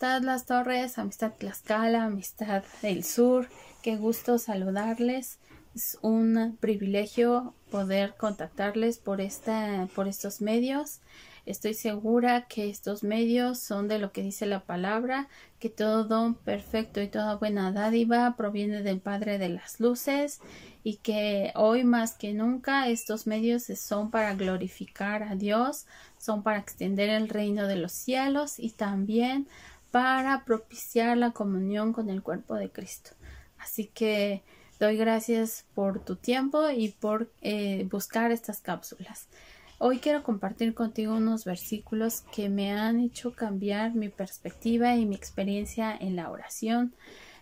amistad Las Torres, amistad Tlaxcala, amistad del Sur, qué gusto saludarles. Es un privilegio poder contactarles por, esta, por estos medios. Estoy segura que estos medios son de lo que dice la palabra, que todo don perfecto y toda buena dádiva proviene del Padre de las Luces y que hoy más que nunca estos medios son para glorificar a Dios, son para extender el reino de los cielos y también para propiciar la comunión con el cuerpo de Cristo. Así que doy gracias por tu tiempo y por eh, buscar estas cápsulas. Hoy quiero compartir contigo unos versículos que me han hecho cambiar mi perspectiva y mi experiencia en la oración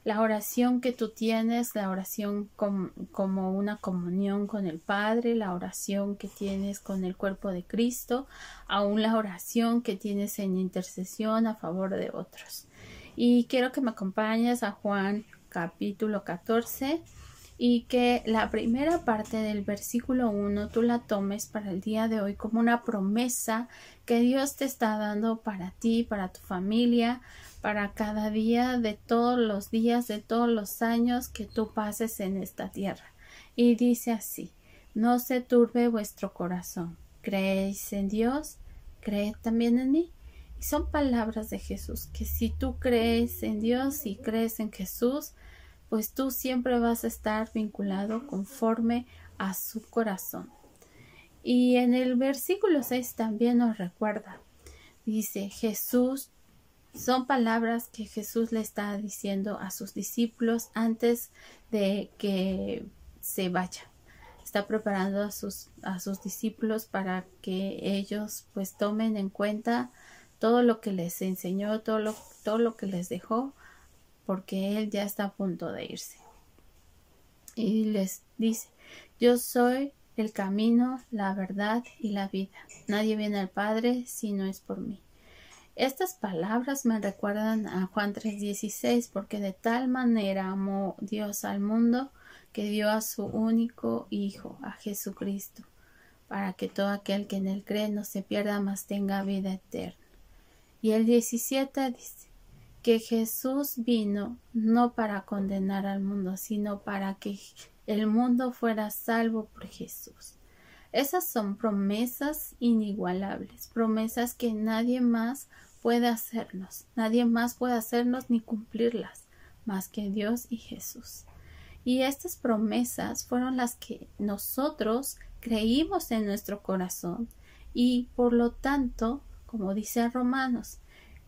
la oración que tú tienes, la oración como una comunión con el Padre, la oración que tienes con el cuerpo de Cristo, aún la oración que tienes en intercesión a favor de otros. Y quiero que me acompañes a Juan capítulo 14 y que la primera parte del versículo 1 tú la tomes para el día de hoy como una promesa que Dios te está dando para ti, para tu familia, para cada día de todos los días, de todos los años que tú pases en esta tierra. Y dice así, no se turbe vuestro corazón. ¿Creéis en Dios? ¿Creed también en mí? Y son palabras de Jesús, que si tú crees en Dios y crees en Jesús, pues tú siempre vas a estar vinculado conforme a su corazón. Y en el versículo 6 también nos recuerda, dice Jesús son palabras que Jesús le está diciendo a sus discípulos antes de que se vaya. Está preparando a sus, a sus discípulos para que ellos pues tomen en cuenta todo lo que les enseñó, todo lo, todo lo que les dejó, porque Él ya está a punto de irse. Y les dice, yo soy el camino, la verdad y la vida. Nadie viene al Padre si no es por mí. Estas palabras me recuerdan a Juan 3:16 porque de tal manera amó Dios al mundo que dio a su único Hijo, a Jesucristo, para que todo aquel que en él cree no se pierda, mas tenga vida eterna. Y el 17 dice que Jesús vino no para condenar al mundo, sino para que el mundo fuera salvo por Jesús. Esas son promesas inigualables, promesas que nadie más puede hacernos, nadie más puede hacernos ni cumplirlas más que Dios y Jesús. Y estas promesas fueron las que nosotros creímos en nuestro corazón y por lo tanto, como dice Romanos,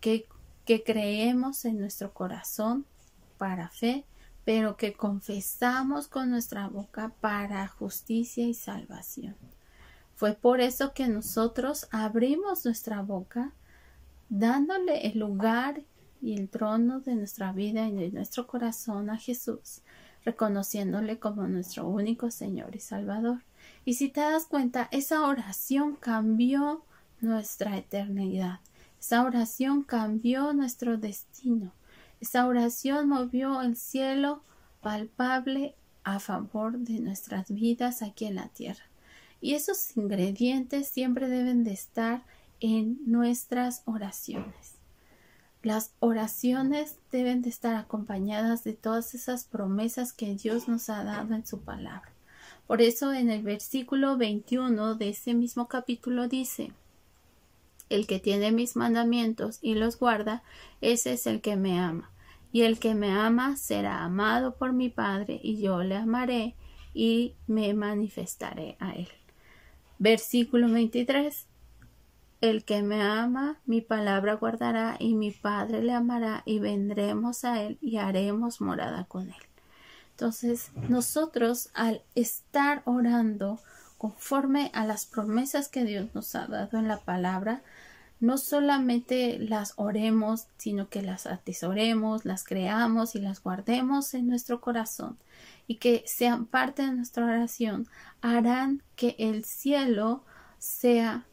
que, que creemos en nuestro corazón para fe, pero que confesamos con nuestra boca para justicia y salvación. Fue por eso que nosotros abrimos nuestra boca dándole el lugar y el trono de nuestra vida y de nuestro corazón a Jesús, reconociéndole como nuestro único Señor y Salvador. Y si te das cuenta, esa oración cambió nuestra eternidad. Esa oración cambió nuestro destino. Esa oración movió el cielo palpable a favor de nuestras vidas aquí en la tierra. Y esos ingredientes siempre deben de estar en nuestras oraciones. Las oraciones deben de estar acompañadas de todas esas promesas que Dios nos ha dado en su palabra. Por eso en el versículo 21 de ese mismo capítulo dice, el que tiene mis mandamientos y los guarda, ese es el que me ama. Y el que me ama será amado por mi Padre, y yo le amaré y me manifestaré a él. Versículo 23. El que me ama, mi palabra guardará, y mi Padre le amará, y vendremos a él y haremos morada con él. Entonces, nosotros al estar orando conforme a las promesas que Dios nos ha dado en la palabra, no solamente las oremos, sino que las atesoremos, las creamos y las guardemos en nuestro corazón y que sean parte de nuestra oración, harán que el cielo sea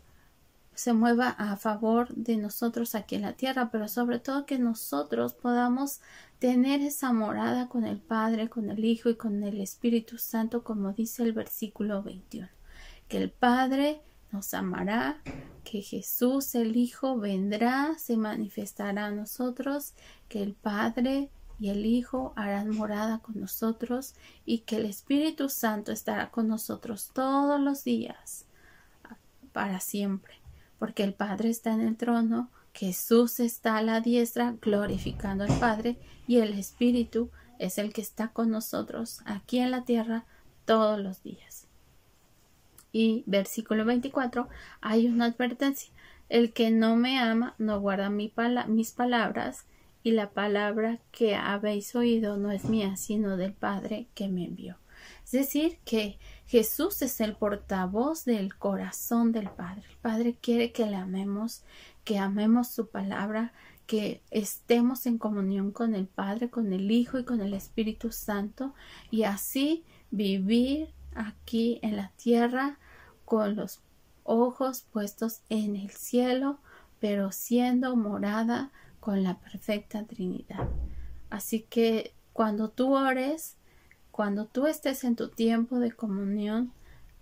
se mueva a favor de nosotros aquí en la tierra, pero sobre todo que nosotros podamos tener esa morada con el Padre, con el Hijo y con el Espíritu Santo, como dice el versículo 21. Que el Padre nos amará, que Jesús el Hijo vendrá, se manifestará a nosotros, que el Padre y el Hijo harán morada con nosotros y que el Espíritu Santo estará con nosotros todos los días para siempre, porque el Padre está en el trono, Jesús está a la diestra glorificando al Padre y el Espíritu es el que está con nosotros aquí en la tierra todos los días. Y versículo 24 hay una advertencia. El que no me ama no guarda mis palabras y la palabra que habéis oído no es mía, sino del Padre que me envió. Es decir, que Jesús es el portavoz del corazón del Padre. El Padre quiere que le amemos, que amemos su palabra, que estemos en comunión con el Padre, con el Hijo y con el Espíritu Santo y así vivir aquí en la tierra con los ojos puestos en el cielo, pero siendo morada con la perfecta Trinidad. Así que cuando tú ores, cuando tú estés en tu tiempo de comunión,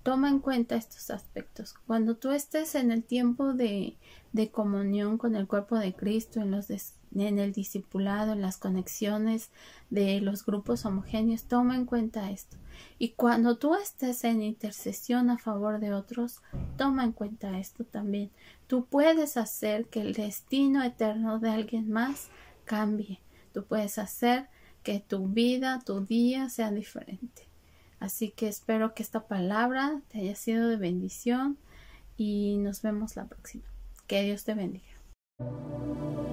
toma en cuenta estos aspectos. Cuando tú estés en el tiempo de, de comunión con el cuerpo de Cristo, en, los en el discipulado, en las conexiones de los grupos homogéneos, toma en cuenta esto. Y cuando tú estés en intercesión a favor de otros, toma en cuenta esto también. Tú puedes hacer que el destino eterno de alguien más cambie. Tú puedes hacer que tu vida, tu día sea diferente. Así que espero que esta palabra te haya sido de bendición y nos vemos la próxima. Que Dios te bendiga.